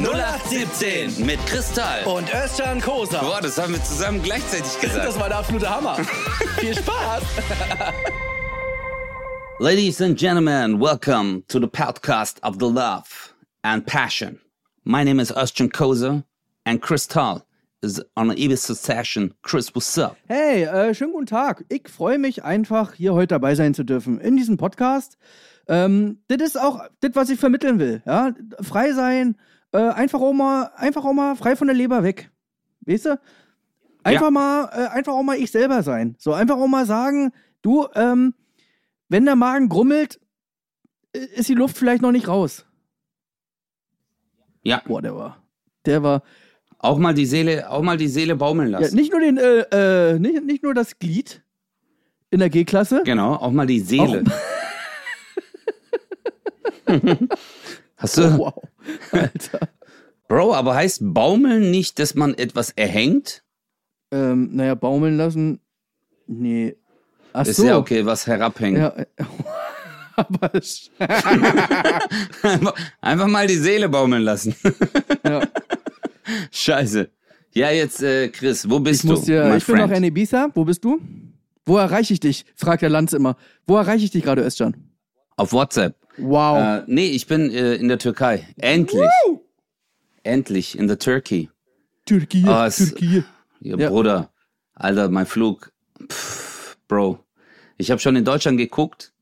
0817 mit Kristall. Und Özcan Kosa. Boah, das haben wir zusammen gleichzeitig gesagt. Das war der absolute Hammer. Viel Spaß. Ladies and gentlemen, welcome to the podcast of the love and passion. My name is Özcan Kosa and Kristall is on an Ibiza session. Chris, what's up? Hey, äh, schönen guten Tag. Ich freue mich einfach, hier heute dabei sein zu dürfen in diesem Podcast. Ähm, das ist auch das, was ich vermitteln will. Ja? Frei sein, äh, einfach, auch mal, einfach auch mal frei von der Leber weg. Weißt du? Einfach, Ja. mal, äh, einfach auch mal ich selber sein. So einfach auch mal sagen, du, ähm, wenn der Magen grummelt, äh, ist die Luft vielleicht noch nicht raus. Ja, Boah, der war. Der war. auch mal die Seele, auch mal die Seele baumeln Ja, lassen. nicht nur den, äh, äh, nicht, nicht nur das Glied in der G-Klasse. Genau, auch mal die Seele. Hast du, Oh, wow. Alter. Bro, aber heißt baumeln nicht, dass man etwas erhängt? Ähm, naja, baumeln lassen. Nee. Ach Ist so. ja okay, was herabhängt. Ja, äh, aber Einfach, einfach mal die Seele baumeln lassen. ja. Scheiße. Ja, jetzt, äh, Chris, wo bist ich du? dir, ich bin noch friend? in Ibiza. Wo bist du? Wo erreiche ich dich? fragt der Lanz immer. Wo erreiche ich dich gerade, Özcan? Auf WhatsApp. Wow. Äh, nee, ich bin äh, in der Türkei. Endlich. Endlich, in der Turkey. Türkei, es- Türkei. Ja, Ja. Bruder. Alter, mein Flug. Pff, Bro. Ich habe schon in Deutschland geguckt.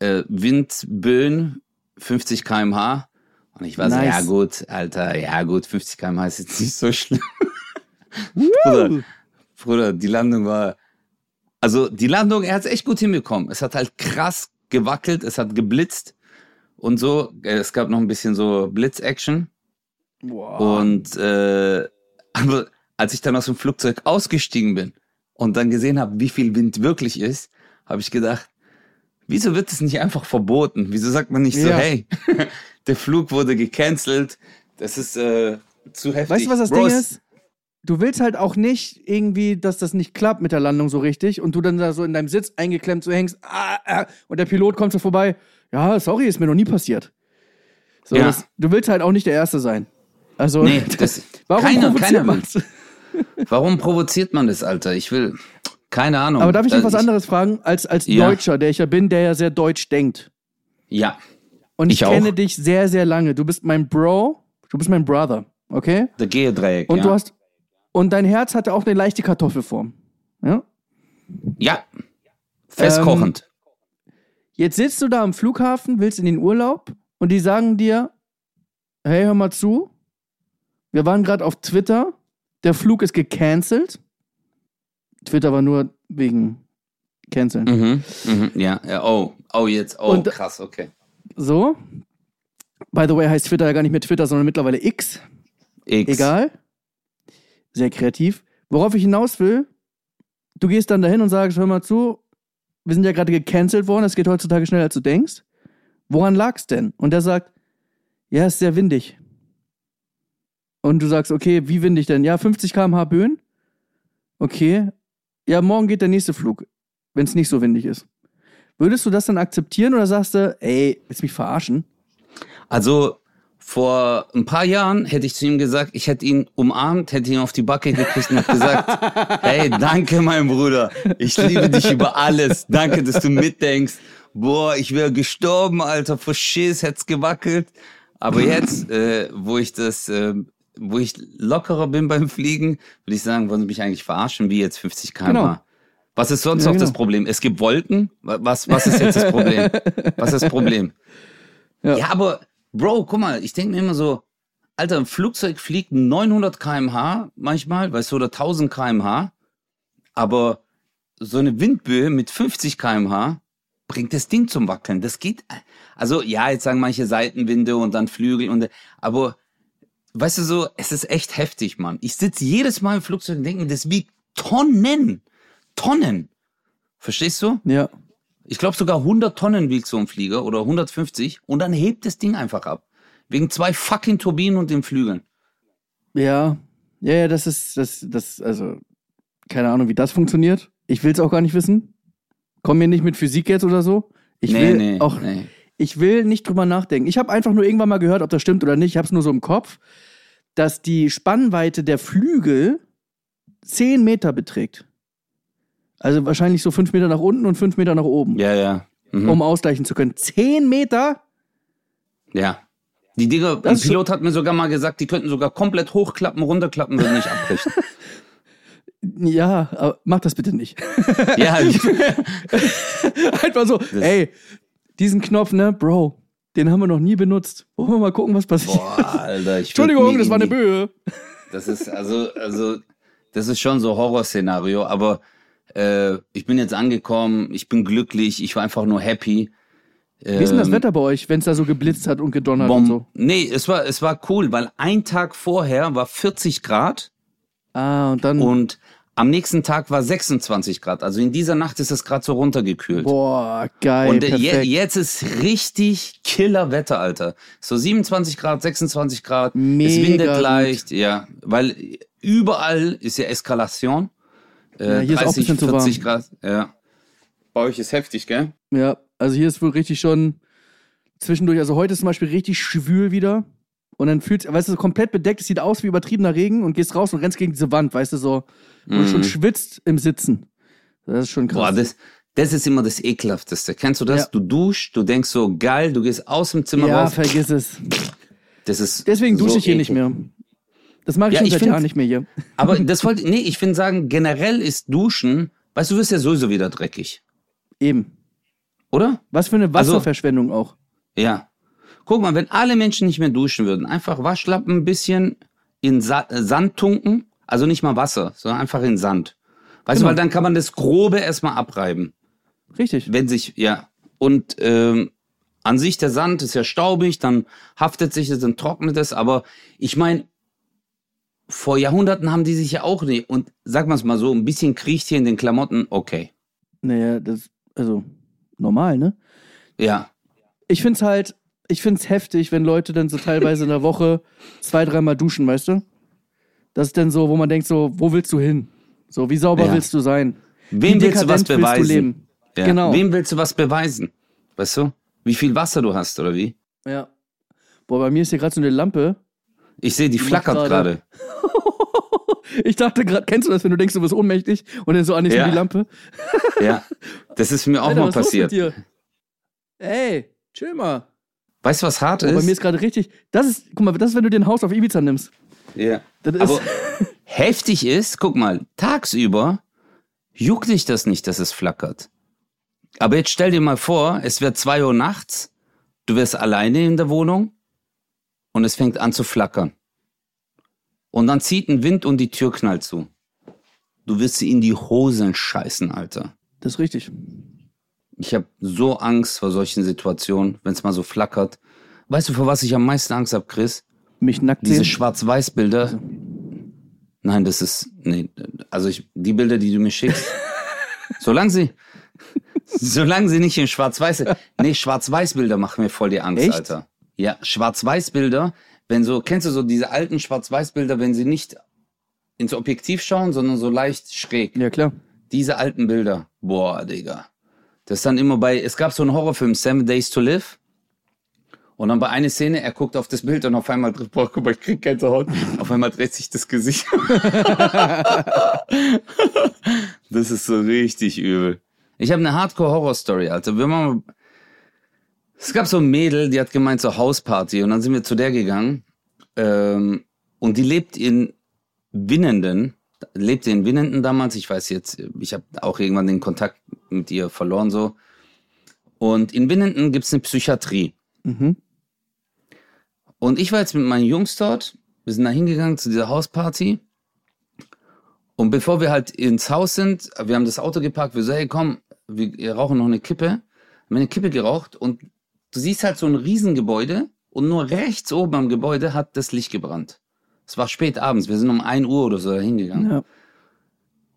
Äh, Windböen, 50 km/h. Und ich war so, Nice. ja gut, Alter, ja gut, 50 km/h ist jetzt nicht so schlimm. Bruder, Bruder, die Landung war. Also die Landung, er hat es echt gut hinbekommen. Es hat halt krass gewackelt, es hat geblitzt und so. Es gab noch ein bisschen so Blitz-Action. Wow. Und äh, aber als ich dann aus dem Flugzeug ausgestiegen bin und dann gesehen habe, wie viel Wind wirklich ist, habe ich gedacht, wieso wird es nicht einfach verboten? Wieso sagt man nicht so, Ja. hey, der Flug wurde gecancelt, das ist äh, zu heftig. Weißt du, was das Bro, Ding ist? Du willst halt auch nicht irgendwie, dass das nicht klappt mit der Landung so richtig und du dann da so in deinem Sitz eingeklemmt so hängst ah, ah, und der Pilot kommt so vorbei. Ja, sorry, ist mir noch nie passiert. So, Ja. das, du willst halt auch nicht der Erste sein. Also, Nee, das, warum keiner, provoziert keiner man's? Warum provoziert man das, Alter? Ich will, keine Ahnung. Aber darf ich dich Da- was anderes fragen? Als, als Ja. Deutscher, der ich ja bin, der ja sehr deutsch denkt. Ja, Und ich, Ich kenne dich sehr, sehr lange. Du bist mein Bro, du bist mein Brother, okay? der Geodreieck. Und ja. du hast. Und dein Herz hatte auch eine leichte Kartoffelform. Ja? Ja, festkochend. Jetzt sitzt du da am Flughafen, willst in den Urlaub und die sagen dir: Hey, hör mal zu. Wir waren gerade auf Twitter. Der Flug ist gecancelt. Twitter war nur wegen Canceln. Mhm, mhm, ja, ja, oh, oh, jetzt, oh, Und- krass, okay. So. By the way, heißt Twitter ja gar nicht mehr Twitter, sondern mittlerweile X. X. Egal. Sehr kreativ. Worauf ich hinaus will, du gehst dann dahin und sagst, hör mal zu, wir sind ja gerade gecancelt worden, das geht heutzutage schneller als du denkst. Woran lag's denn? Und der sagt, ja, ist sehr windig. Und du sagst, okay, wie windig denn? Ja, 50 km/h Böen. Okay. Ja, morgen geht der nächste Flug, wenn es nicht so windig ist. Würdest du das dann akzeptieren oder sagst du, ey, willst mich verarschen? Also, vor ein paar Jahren hätte ich zu ihm gesagt, ich hätte ihn umarmt, hätte ihn auf die Backe gekriegt und hätte gesagt, hey, danke, mein Bruder. Ich liebe dich über alles. Danke, dass du mitdenkst. Boah, ich wäre gestorben, Alter, vor Schiss, hätt's gewackelt. Aber jetzt, äh, wo ich das, äh, wo ich lockerer bin beim Fliegen, würde ich sagen, wollen Sie mich eigentlich verarschen, wie jetzt 50 km/h? Genau. Was ist sonst Ja, noch das genau. Problem? Es gibt Wolken. Wa- Was, was ist jetzt das Problem? Was ist das Problem? Ja. Ja, aber Bro, guck mal, ich denke mir immer so, Alter, ein Flugzeug fliegt 900 km/h manchmal, weißt du, oder 1000 km/h, aber so eine Windböe mit 50 km/h bringt das Ding zum Wackeln. Das geht, also ja, jetzt sagen manche Seitenwinde und dann Flügel und, aber weißt du so, es ist echt heftig, Mann. Ich sitze jedes Mal im Flugzeug und denke mir, das wiegt Tonnen, Tonnen. Verstehst du? Ja. Ich glaube sogar 100 Tonnen wiegt so ein Flieger oder 150 und dann hebt das Ding einfach ab. Wegen zwei fucking Turbinen und den Flügeln. Ja, ja, ja, das ist, das, das, also, keine Ahnung, wie das funktioniert. Ich will es auch gar nicht wissen. Komm mir nicht mit Physik jetzt oder so. Ich will auch, nee. Ich will nicht drüber nachdenken. Ich habe einfach nur irgendwann mal gehört, ob das stimmt oder nicht. Ich habe es nur so im Kopf, dass die Spannweite der Flügel 10 Meter beträgt. Also wahrscheinlich so 5 Meter nach unten und 5 Meter nach oben, Ja, ja. Mhm. um ausgleichen zu können. 10 Meter? Ja. Die Dinger, Das ein so- Pilot hat mir sogar mal gesagt, die könnten sogar komplett hochklappen, runterklappen, würden nicht abbrechen. Ja, aber mach das bitte nicht. ja, Einfach so, ey, diesen Knopf, ne, Bro, den haben wir noch nie benutzt. Wollen wir mal gucken, was passiert? boah, Alter. Ich Entschuldigung, das war in eine Böe. Das ist also, also, das ist schon so Horrorszenario, aber äh, ich bin jetzt angekommen, ich bin glücklich, ich war einfach nur happy. Wie ist denn das Ähm, Wetter bei euch, wenn es da so geblitzt hat und gedonnert Bom und so? Nee, es war, es war cool, weil ein Tag vorher war 40 Grad Ah, und dann, und am nächsten Tag war 26 Grad. Also in dieser Nacht ist es gerade so runtergekühlt. boah, geil, Und äh, je, jetzt ist richtig Killer-Wetter, Alter. So 27 Grad, 26 Grad. es Mega windet gut. leicht, ja. Weil überall ist ja Eskalation. Äh, Ja, hier ist auch ein bisschen zu 40 Grad, ja. Bei euch ist heftig, gell? Ja, also hier ist wohl richtig schon zwischendurch, also heute ist zum Beispiel richtig schwül wieder. Und dann fühlt weißt du, so komplett bedeckt, es sieht aus wie übertriebener Regen und gehst raus und rennst gegen diese Wand, weißt du, so. Und du schon schwitzt im Sitzen. Das ist schon krass. Boah, das, das ist immer das Ekelhafteste. Kennst du das? Ja. Du duschst, du denkst so, geil, du gehst aus dem Zimmer ja, raus. vergiss es. Das ist Deswegen dusche so ich hier nicht mehr. Das mache ich Ja, schon ich seit Jahren nicht mehr hier. Aber das wollte, nee, ich finde sagen, generell ist Duschen, weißt du, du wirst ja sowieso wieder dreckig. Eben. Oder? Was für eine Also- Wasserverschwendung auch. Ja. Guck mal, wenn alle Menschen nicht mehr duschen würden, einfach Waschlappen ein bisschen in Sa äh, Sand tunken, also nicht mal Wasser, sondern einfach in Sand. Weißt Genau. du, weil dann kann man das Grobe erstmal abreiben. Richtig. Wenn sich, ja. Und ähm, an sich der Sand ist ja staubig, dann haftet sich es, dann trocknet es, aber ich meine, vor Jahrhunderten haben die sich ja auch nicht, und sag mal es mal so, ein bisschen kriecht hier in den Klamotten, okay. Naja, das, also, normal, ne? Ja. Ich find's halt, ich find's heftig, wenn Leute dann so teilweise in der Woche zwei, dreimal duschen, weißt du? Das ist dann so, wo man denkt so, wo willst du hin? So, wie sauber Ja. willst du sein? Wem willst du was willst du beweisen? leben? Ja. Genau. Wem willst du was beweisen? Weißt du? Wie viel Wasser du hast, oder wie? Ja. Boah, bei mir ist hier gerade so eine Lampe. Ich sehe, die flackert gerade-. Ich dachte gerade, kennst du das, wenn du denkst, du bist ohnmächtig und dann so an Ja. die Lampe? Ja. Das ist mir auch Alter, mal passiert. mit dir? Ey, chill mal. Weißt du, was hart Oh, bei ist? mir ist gerade richtig. Das ist, guck mal, das ist, wenn du dir ein Haus auf Ibiza nimmst. ja. Das ist, Aber heftig ist, guck mal, tagsüber juckt dich das nicht, dass es flackert. Aber jetzt stell dir mal vor, es wird zwei Uhr nachts, du wirst alleine in der Wohnung und es fängt an zu flackern. Und dann zieht ein Wind und die Tür knallt zu. Du wirst sie in die Hosen scheißen, Alter. das ist richtig. Ich habe so Angst vor solchen Situationen, wenn es mal so flackert. Weißt du, vor was ich am meisten Angst habe, Chris? Mich nackt Diese. Schwarz-Weiß-Bilder. Nein, das ist. Nee, also ich, die Bilder, die du mir schickst. solange sie. Solange sie nicht in Schwarz-Weiß sind. Nee, Schwarz-Weiß-Bilder machen mir voll die Angst, Echt? Alter. Ja, Schwarz-Weiß-Bilder, wenn so, kennst du so diese alten Schwarz-Weiß-Bilder, wenn sie nicht ins Objektiv schauen, sondern so leicht schräg. Ja, klar. Diese alten Bilder. Boah, Digga. Das ist dann immer bei, es gab so einen Horrorfilm, Seven Days to Live. Und dann bei einer Szene, er guckt auf das Bild und auf einmal, boah, guck mal, ich krieg Gänsehaut. Auf einmal dreht sich das Gesicht. das ist so richtig übel. Ich habe eine Hardcore-Horror-Story, Alter. Wir machen, es gab so ein Mädel, die hat gemeint, so Hausparty. Und dann sind wir zu der gegangen. Ähm, und die lebt in Winnenden, lebte in Winnenden damals. Ich weiß jetzt, ich habe auch irgendwann den Kontakt mit ihr verloren so. Und in Winnenden gibt's eine Psychiatrie. Mhm. Und ich war jetzt mit meinen Jungs dort. Wir sind da hingegangen zu dieser Hausparty. Und bevor wir halt ins Haus sind, wir haben das Auto geparkt, wir so, hey komm, wir rauchen noch eine Kippe. Haben eine Kippe geraucht und du siehst halt so ein Riesengebäude und nur rechts oben am Gebäude hat das Licht gebrannt. Es war spät abends, wir sind um 1 Uhr oder so da hingegangen. Ja.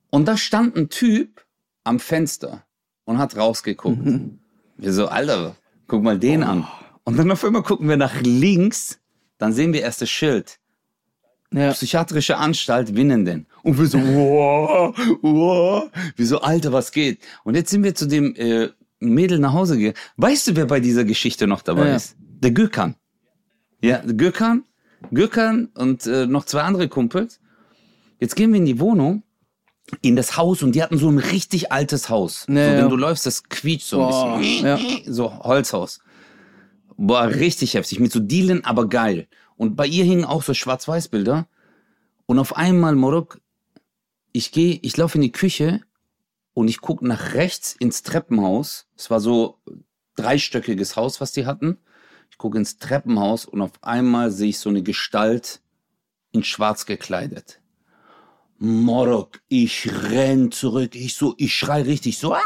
Und da stand ein Typ am Fenster und hat rausgeguckt. Mhm. Wir so, Alter, guck mal den an. Und dann auf einmal gucken wir nach links, dann sehen wir erst das Schild. Ja. Psychiatrische Anstalt Winnenden. Und wir so, wow, wow. Wir so, Alter, was geht? Und jetzt sind wir zu dem äh, Mädel nach Hause gegangen. Weißt du, wer bei dieser Geschichte noch dabei Ja. ist? Der Gökhan. Ja, Gökhan, Gökhan und äh, noch zwei andere Kumpels. Jetzt gehen wir in die Wohnung, in das Haus und die hatten so ein richtig altes Haus. Ja, so, ja. wenn du läufst, das quietscht so ein Boah, bisschen. ja. So Holzhaus. Boah, richtig heftig. Mit so Dielen, aber geil. Und bei ihr hingen auch so Schwarz-Weiß-Bilder. Und auf einmal, Morok, ich gehe, ich laufe in die Küche und ich gucke nach rechts ins Treppenhaus. Es war so dreistöckiges Haus, was die hatten. Ich gucke ins Treppenhaus und auf einmal sehe ich so eine Gestalt in schwarz gekleidet. Morok, ich renn zurück. Ich so, ich schrei richtig so, ah!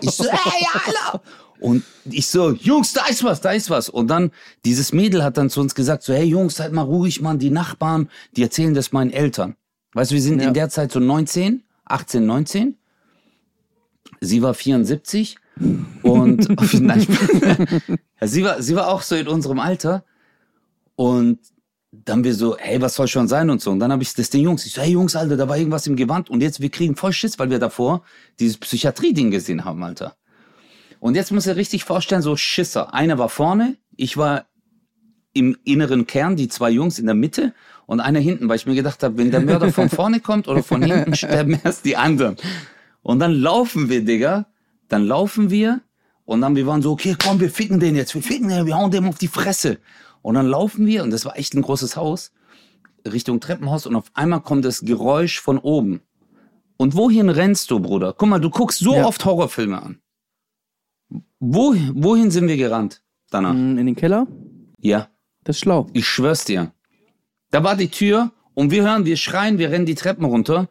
ich so, hey, Alter! Und ich so, Jungs, da ist was, da ist was. Und dann, dieses Mädel hat dann zu uns gesagt, so, hey Jungs, seid mal ruhig, Mann, die Nachbarn, die erzählen das meinen Eltern. Weißt du, wir sind Ja. in der Zeit so 19, 18, 19. Sie war 74 und nein, sie war sie war auch so in unserem Alter und dann wir so, hey, was soll schon sein und so. Und dann habe ich das den Jungs, ich so, hey Jungs, Alter, da war irgendwas im Gewand und jetzt wir kriegen voll Schiss, weil wir davor dieses Psychiatrie-Ding gesehen haben, Alter. Und jetzt muss er richtig vorstellen, so Schisser. Einer war vorne, ich war im inneren Kern, die zwei Jungs in der Mitte und einer hinten, weil ich mir gedacht habe, wenn der Mörder von vorne kommt oder von hinten, sterben erst die anderen. Und dann laufen wir, Digga. Dann laufen wir und dann wir waren so, okay, komm, wir ficken den jetzt, wir ficken den, wir hauen dem auf die Fresse. Und dann laufen wir und das war echt ein großes Haus Richtung Treppenhaus und auf einmal kommt das Geräusch von oben. Und wohin rennst du, Bruder? Guck mal, du guckst so Ja. oft Horrorfilme an. Wo, wohin sind wir gerannt danach? Mm, In den Keller? Ja. Das ist schlau. Ich schwör's dir. Da war die Tür und wir hören, wir schreien, wir rennen die Treppen runter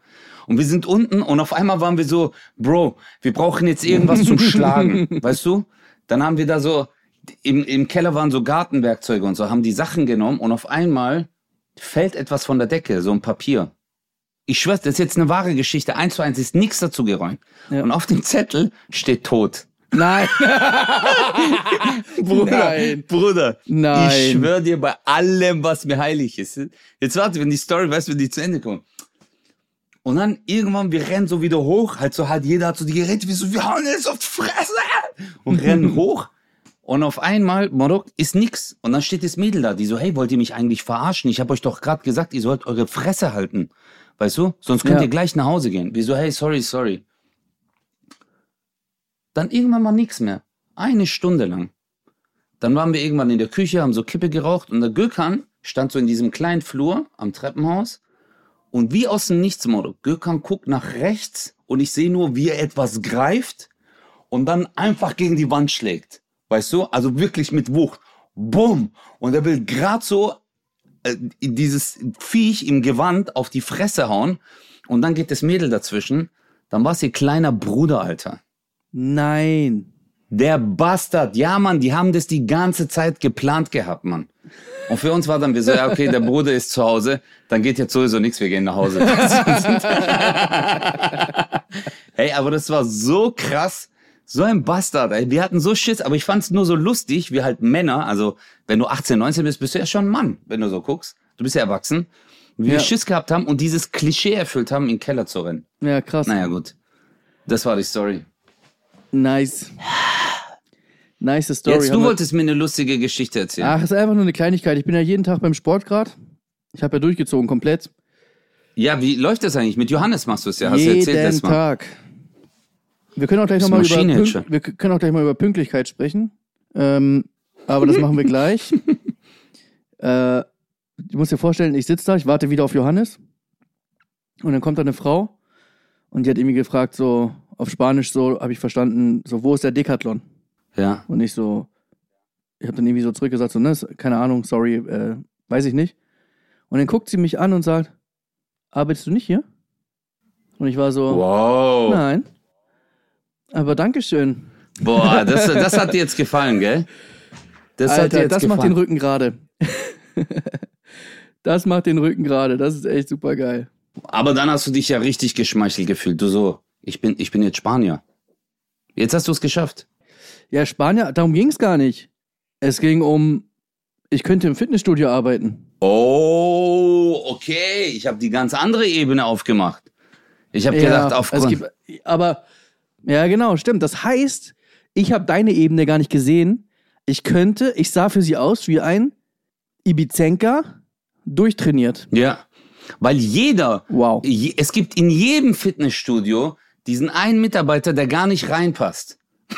und wir sind unten und auf einmal waren wir so, Bro, wir brauchen jetzt irgendwas zum Schlagen, weißt du? Dann haben wir da so, im, im Keller waren so Gartenwerkzeuge und so, haben die Sachen genommen und auf einmal fällt etwas von der Decke, so ein Papier. Ich schwör's, das ist jetzt eine wahre Geschichte, eins zu eins ist nichts dazu geräumt. Ja. Und auf dem Zettel steht tot. Nein. Bruder, Nein. Bruder, Nein. ich schwöre dir bei allem, was mir heilig ist. Jetzt warte, wenn die Story, weißt du, wenn die zu Ende kommt. Und dann irgendwann, wir rennen so wieder hoch, halt so halt, jeder hat so die Geräte, wir so, wir hauen jetzt auf die Fresse und rennen hoch. Und auf einmal, Morok, ist nix. Und dann steht das Mädel da, die so, hey, wollt ihr mich eigentlich verarschen? Ich habe euch doch gerade gesagt, ihr sollt eure Fresse halten. Weißt du? Sonst könnt Ja. ihr gleich nach Hause gehen. Wir so, hey, sorry, sorry. Dann irgendwann mal nix mehr. Eine Stunde lang. Dann waren wir irgendwann in der Küche, haben so Kippe geraucht und der Gökhan stand so in diesem kleinen Flur am Treppenhaus und wie aus dem Nichts, Motto. Gökhan guckt nach rechts und ich sehe nur, wie er etwas greift und dann einfach gegen die Wand schlägt. Weißt du? Also wirklich mit Wucht. Bumm! Und er will grad so äh, dieses Viech im Gewand auf die Fresse hauen und dann geht das Mädel dazwischen. Dann war es ihr kleiner Bruder, Alter. Nein. Der Bastard, ja Mann, die haben das die ganze Zeit geplant gehabt, Mann. Und für uns war dann wir so, ja okay, der Bruder ist zu Hause, dann geht jetzt sowieso nichts, wir gehen nach Hause. hey, aber das war so krass, so ein Bastard, ey. Wir hatten so Schiss, aber ich fand's nur so lustig, wie halt Männer, also wenn du 18, 19 bist, bist du ja schon ein Mann, wenn du so guckst. Du bist ja erwachsen. Wie wir Ja. Schiss gehabt haben und dieses Klischee erfüllt haben, in den Keller zu rennen. Ja, krass. Naja, gut. Das war die Story. Nice. Nice Story. Jetzt, du wolltest mir eine lustige Geschichte erzählen. Ach, ist einfach nur eine Kleinigkeit. Ich bin ja jeden Tag beim Sport gerade. Ich habe ja durchgezogen komplett. Ja, wie läuft das eigentlich? Mit Johannes machst du es ja, hast du erzählt jeden letztes Mal. Tag. Wir können auch gleich nochmal über, wir können auch gleich mal über Pünktlichkeit sprechen. Ähm, aber das machen wir gleich. äh, du musst dir vorstellen, ich sitze da, ich warte wieder auf Johannes. Und dann kommt da eine Frau und die hat irgendwie gefragt, so auf Spanisch, so habe ich verstanden, so wo ist der Decathlon? Ja. Und ich so, ich habe dann irgendwie so zurückgesagt, so, ne, keine Ahnung, sorry, äh, weiß ich nicht. Und dann guckt sie mich an und sagt, arbeitest du nicht hier? Und ich war so, Wow. nein. Aber Dankeschön. Boah, das, das hat dir jetzt gefallen, gell? Das hat dir Alter, jetzt das macht den gefallen. Rücken gerade. das macht den Rücken gerade. Das ist echt super geil. Aber dann hast du dich ja richtig geschmeichelt gefühlt. Du so, ich bin, ich bin jetzt Spanier. Jetzt hast du es geschafft. Ja, Spanier, darum ging es gar nicht. Es ging um, ich könnte im Fitnessstudio arbeiten. Oh, okay. Ich habe die ganz andere Ebene aufgemacht. Ich habe Ja, gedacht, aufgrund. gibt, aber, ja, genau, stimmt. Das heißt, ich habe deine Ebene gar nicht gesehen. Ich könnte, ich sah für sie aus wie ein Ibizenka durchtrainiert. Ja. Weil jeder, Wow. je, es gibt in jedem Fitnessstudio diesen einen Mitarbeiter, der gar nicht reinpasst.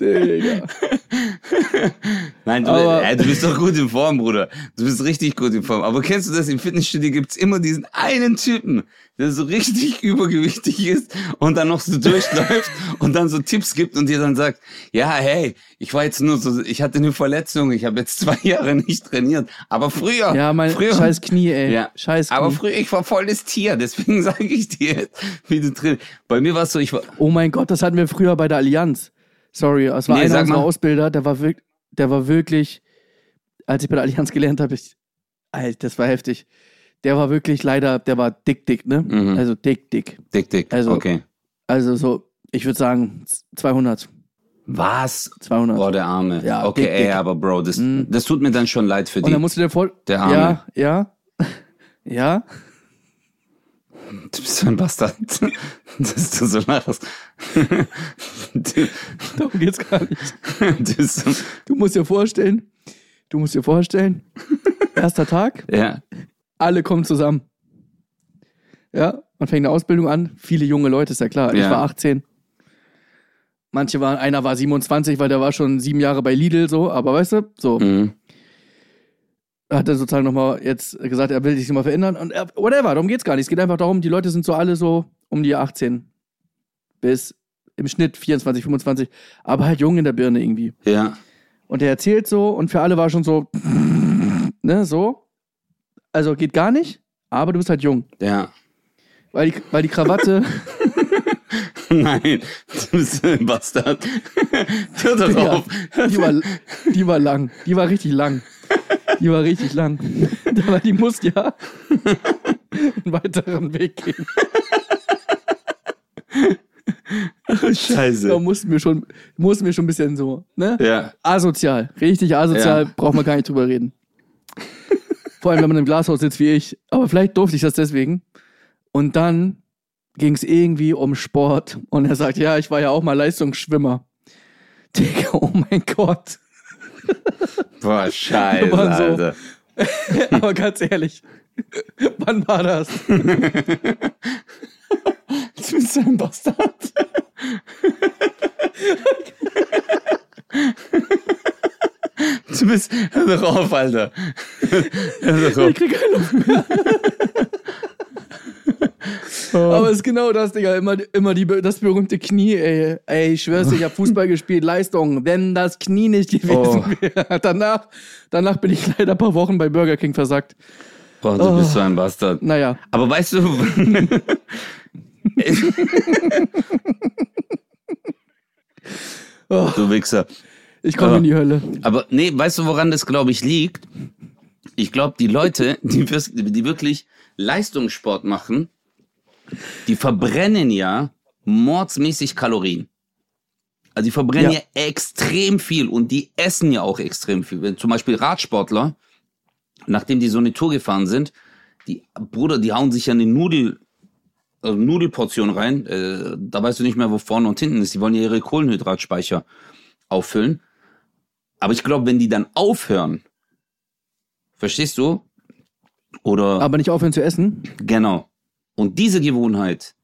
Digga. Nein, du, Aber- äh, du bist doch gut in Form, Bruder. Du bist richtig gut in Form. Aber kennst du das? Im Fitnessstudio gibt's immer diesen einen Typen, der so richtig übergewichtig ist und dann noch so durchläuft und dann so Tipps gibt und dir dann sagt, ja, hey, ich war jetzt nur so, ich hatte eine Verletzung, ich habe jetzt zwei Jahre nicht trainiert. Aber früher, Ja, mein früher, scheiß Knie, ey. Ja. Scheiß Knie. aber früher, ich war voll das Tier, deswegen sage ich dir jetzt, wie du trainierst. Bei mir war es so, ich war, oh mein Gott, das hatten wir früher bei der Allianz. Sorry, es war Nee, einer unserer. Ausbilder, der war, wirk der war wirklich, als ich bei der Allianz gelernt habe, ich, Alter, das war heftig. Der war wirklich leider, der war dick, dick, ne? Mhm. Also dick, dick. dick, dick, Also- okay. Also so, ich würde sagen 200. Was? 200. Boah, der Arme. Ja, okay, dick, ey, dick. aber Bro, das, Mhm. das tut mir dann schon leid für Und die. dann musst du dir voll. Der Arme. Ja, ja. ja. Du bist so ein Bastard. Dass du so lachst. Du, Darum geht's gar nicht. du bist so, Du musst dir vorstellen, du musst dir vorstellen, erster Tag, ja, alle kommen zusammen. Ja, man fängt eine Ausbildung an, viele junge Leute, ist ja klar. Ich Ja. war 18. Manche waren, einer war 27, weil der war schon sieben Jahre bei Lidl, so, aber weißt du, so. mhm. Hat er sozusagen nochmal jetzt gesagt, er will sich mal verändern und er, whatever, darum geht's gar nicht. Es geht einfach darum, die Leute sind so alle so um die 18 bis im Schnitt 24, 25, aber halt jung in der Birne irgendwie. ja, Und er erzählt so und für alle war schon so, ne, so. Also geht gar nicht, aber du bist halt jung. ja. Weil die, weil die Krawatte, Nein, du bist ein Bastard. Hör doch Ja, auf. die war, die war lang. Die war richtig lang. Die war richtig lang. Aber die muss ja einen weiteren Weg gehen. Scheiße. Da mussten wir schon, mussten wir schon ein bisschen so, ne? Ja, Asozial. Richtig asozial, Ja. braucht man gar nicht drüber reden. Vor allem, wenn man im Glashaus sitzt wie ich. Aber vielleicht durfte ich das deswegen. Und dann ging es irgendwie um Sport. Und er sagt, ja, ich war ja auch mal Leistungsschwimmer. Digga, oh mein Gott. boah, scheiße, waren so- Alter. Aber ganz ehrlich, wann war das? Du bist so ein Bastard. Du bist, hör doch auf, Alter. Hör doch auf. Ich krieg keine Luft mehr. Aber es ist genau das, Digga. Immer, immer die, das berühmte Knie, ey. Ey, ich schwör's ich hab Fußball gespielt, Leistung. Wenn das Knie nicht gewesen Oh. wäre. Danach, danach bin ich leider ein paar Wochen bei Burger King versackt. Boah, du bist so ein Bastard. Naja. Aber weißt du, Oh, du Wichser. Ich komme in die Hölle. Aber nee, weißt du, woran das, glaube ich, liegt? Ich glaube, die Leute, die, die wirklich Leistungssport machen, die verbrennen ja mordsmäßig Kalorien. Also die verbrennen ja. Ja. extrem viel und die essen ja auch extrem viel. Wenn zum Beispiel Radsportler, nachdem die so eine Tour gefahren sind, die Bruder, die hauen sich ja eine Nudel, also Nudelportion rein. Äh, da weißt du nicht mehr, wo vorne und hinten ist. Die wollen ja ihre Kohlenhydratspeicher auffüllen. Aber ich glaube, wenn die dann aufhören, verstehst du? Oder Aber nicht aufhören zu essen. genau. Und diese Gewohnheit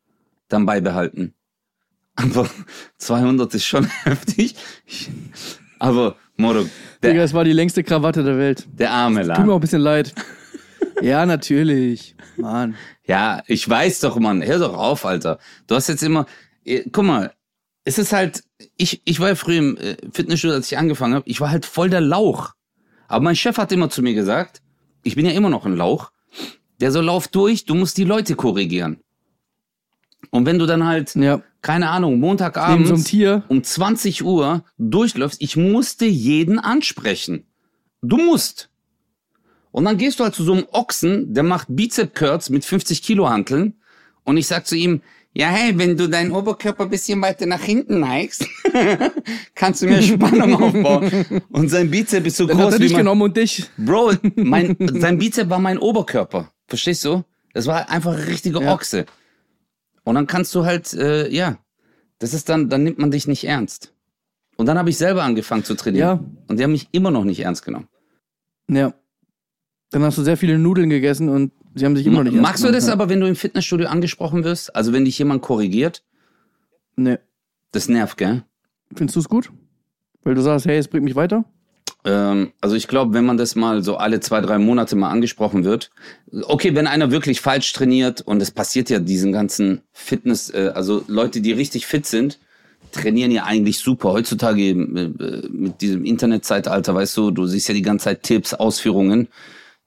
dann beibehalten. Aber 200 ist schon heftig. Aber Moro, Digga, das war die längste Krawatte der Welt. der arme Tut mir auch ein bisschen leid. Ja, natürlich. Mann. Ja, ich weiß doch, Mann. Hör doch auf, Alter. Du hast jetzt immer. Guck mal, es ist halt. Ich, ich war ja früher im äh, Fitnessstudio, als ich angefangen habe. Ich war halt voll der Lauch. Aber mein Chef hat immer zu mir gesagt, ich bin ja immer noch ein Lauch. Der so lauf durch, du musst die Leute korrigieren. Und wenn du dann halt, Ja. keine Ahnung, Neben Montagabends so um 20 Uhr durchläufst, ich musste jeden ansprechen. Du musst. Und dann gehst du halt zu so einem Ochsen, der macht Bizep-Curls mit 50 Kilo Hanteln. Und ich sag zu ihm, ja, hey, wenn du deinen Oberkörper ein bisschen weiter nach hinten neigst, kannst du mehr Spannung aufbauen. Und sein Bizep ist so Dann hat groß er wie dich mein... genommen und dich. Bro, mein, sein Bizep war mein Oberkörper. Verstehst du? Das war einfach ein richtiger Ja. Ochse. Und dann kannst du halt, äh, ja, das ist dann, dann nimmt man dich nicht ernst. Und dann habe ich selber angefangen zu trainieren. Ja. Und die haben mich immer noch nicht ernst genommen. Ja. Dann hast du sehr viele Nudeln gegessen und sie haben sich immer noch nicht Magst du das aber, wenn du im Fitnessstudio angesprochen wirst? Also wenn dich jemand korrigiert? Nee. Das nervt, gell? Findest du es gut? Weil du sagst, hey, es bringt mich weiter? Ähm, also ich glaube, wenn man das mal so alle zwei, drei Monate mal angesprochen wird, okay, wenn einer wirklich falsch trainiert und es passiert ja diesen ganzen Fitness, äh, also Leute, die richtig fit sind, trainieren ja eigentlich super. Heutzutage äh, mit diesem Internetzeitalter, weißt du, du siehst ja die ganze Zeit Tipps, Ausführungen,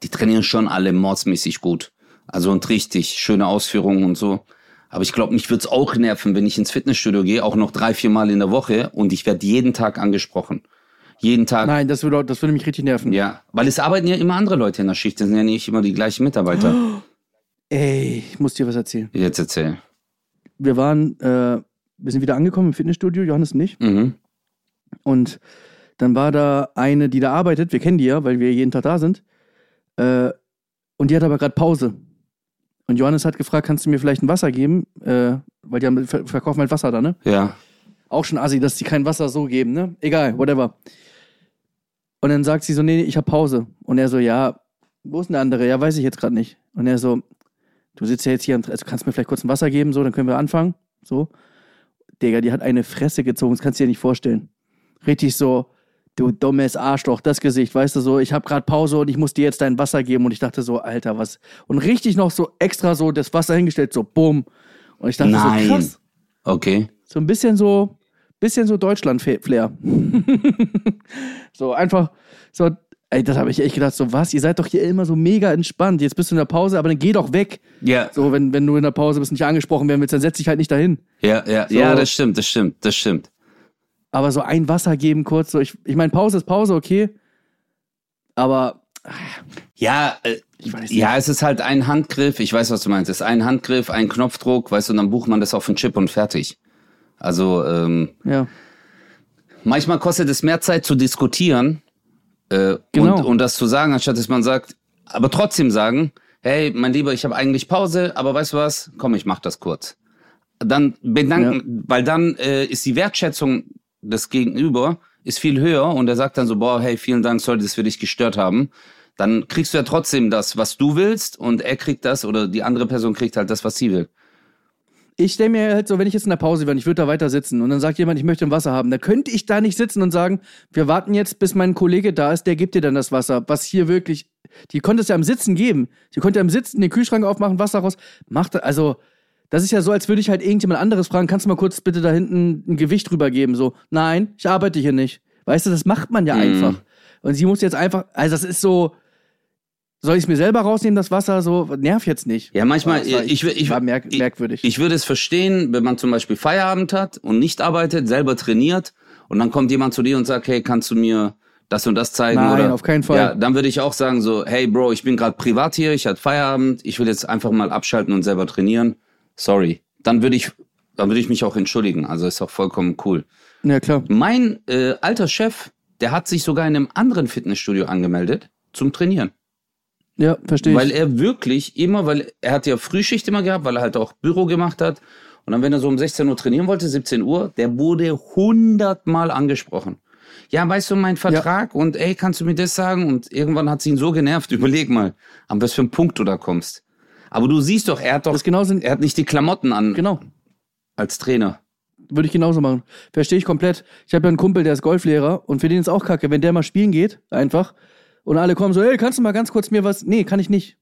die trainieren schon alle mordsmäßig gut. Also und richtig schöne Ausführungen und so. Aber ich glaube, mich würde es auch nerven, wenn ich ins Fitnessstudio gehe, auch noch drei, vier Mal in der Woche und ich werde jeden Tag angesprochen. Jeden Tag. Nein, das würde, das würde mich richtig nerven. Ja, weil es arbeiten ja immer andere Leute in der Schicht. Das sind ja nicht immer die gleichen Mitarbeiter. Ey, ich muss dir was erzählen. Jetzt erzähl. Wir waren, äh, wir sind wieder angekommen im Fitnessstudio, Johannes und ich. Mhm. Und dann war da eine, die da arbeitet, wir kennen die ja, weil wir jeden Tag da sind. Äh, und die hat aber gerade Pause. Und Johannes hat gefragt, kannst du mir vielleicht ein Wasser geben? Äh, weil die haben, ver verkaufen halt Wasser da, ne? Ja. Auch schon assi, dass die kein Wasser so geben, ne? Egal, whatever. Und dann sagt sie so, nee, ich hab Pause. Und er so, ja, wo ist denn der andere? Ja, weiß ich jetzt gerade nicht. Und er so, du sitzt ja jetzt hier, und- also kannst du mir vielleicht kurz ein Wasser geben, so, dann können wir anfangen. So. Digga, die hat eine Fresse gezogen, das kannst du dir nicht vorstellen. Richtig so, du dummes Arschloch, das Gesicht, weißt du so, ich hab gerade Pause und ich muss dir jetzt dein Wasser geben. Und ich dachte so, Alter, was? Und richtig noch so extra so das Wasser hingestellt, so, bumm. Und ich dachte Nein. so, krass. Okay. So ein bisschen so, bisschen so Deutschland-Flair. so einfach, so, ey, das habe ich echt gedacht, so was, ihr seid doch hier immer so mega entspannt. Jetzt bist du in der Pause, aber dann geh doch weg. Ja. So, wenn, wenn du in der Pause bist, nicht angesprochen werden willst, dann setz dich halt nicht dahin. Ja, ja, So. ja, das stimmt, das stimmt, das stimmt. Aber so ein Wasser geben kurz, so, ich, ich meine, Pause ist Pause, okay. Aber, Ja, äh, weiß nicht. ja, es ist halt ein Handgriff. Ich weiß, was du meinst. Es ist ein Handgriff, ein Knopfdruck, weißt du, und dann bucht man das auf den Chip und fertig. Also, ähm, Ja, manchmal kostet es mehr Zeit zu diskutieren äh, Genau. und, und das zu sagen, anstatt dass man sagt, aber trotzdem sagen, hey, mein Lieber, ich habe eigentlich Pause, aber weißt du was? Komm, ich mach das kurz. Dann bedanken, weil dann äh, ist die Wertschätzung des Gegenüber ist viel höher und er sagt dann so, boah, hey, vielen Dank, sorry, dass wir dich gestört haben. Dann kriegst du ja trotzdem das, was du willst und er kriegt das oder die andere Person kriegt halt das, was sie will. ich stelle mir halt so, wenn ich jetzt in der Pause wäre und ich würde da weiter sitzen und dann sagt jemand, ich möchte ein Wasser haben, da könnte ich da nicht sitzen und sagen, wir warten jetzt, bis mein Kollege da ist, der gibt dir dann das Wasser, was hier wirklich, die konnte es ja am Sitzen geben. Sie konnte am Sitzen den Kühlschrank aufmachen, Wasser raus, macht, also, das ist ja so, als würde ich halt irgendjemand anderes fragen, kannst du mal kurz bitte da hinten ein Gewicht drüber geben? So, nein, ich arbeite hier nicht. Weißt du, das macht man ja Mhm. einfach. Und sie muss jetzt einfach, also das ist so, soll ich es mir selber rausnehmen, das Wasser? So, nerv jetzt nicht. Ja, manchmal, war, ich, ich, ich, war merk ich, merkwürdig. Ich würde es verstehen, wenn man zum Beispiel Feierabend hat und nicht arbeitet, selber trainiert und dann kommt jemand zu dir und sagt, hey, kannst du mir das und das zeigen? Nein, oder, auf keinen Fall. Ja, dann würde ich auch sagen so, hey Bro, ich bin gerade privat hier, ich hatte Feierabend, ich will jetzt einfach mal abschalten und selber trainieren. Sorry. Dann würde ich, dann würde ich mich auch entschuldigen. Also ist auch vollkommen cool. ja, klar. Mein äh, alter Chef, der hat sich sogar in einem anderen Fitnessstudio angemeldet zum Trainieren. Ja, verstehe ich. Weil er wirklich immer, weil er hat ja Frühschicht immer gehabt, weil er halt auch Büro gemacht hat. Und dann, wenn er so um 16 Uhr trainieren wollte, 17 Uhr, der wurde hundertmal angesprochen. Ja, weißt du, mein Vertrag und ey, kannst du mir das sagen? Und irgendwann hat sie ihn so genervt. Überleg mal, an was für einen Punkt du da kommst. Aber du siehst doch, er hat doch, Das genau sind, er hat nicht die Klamotten an genau, als Trainer. würde ich genauso machen. Verstehe ich komplett. Ich habe ja einen Kumpel, der ist Golflehrer und für den ist auch kacke, wenn der mal spielen geht, einfach, und alle kommen so, hey, kannst du mal ganz kurz mir was? Nee, kann ich nicht.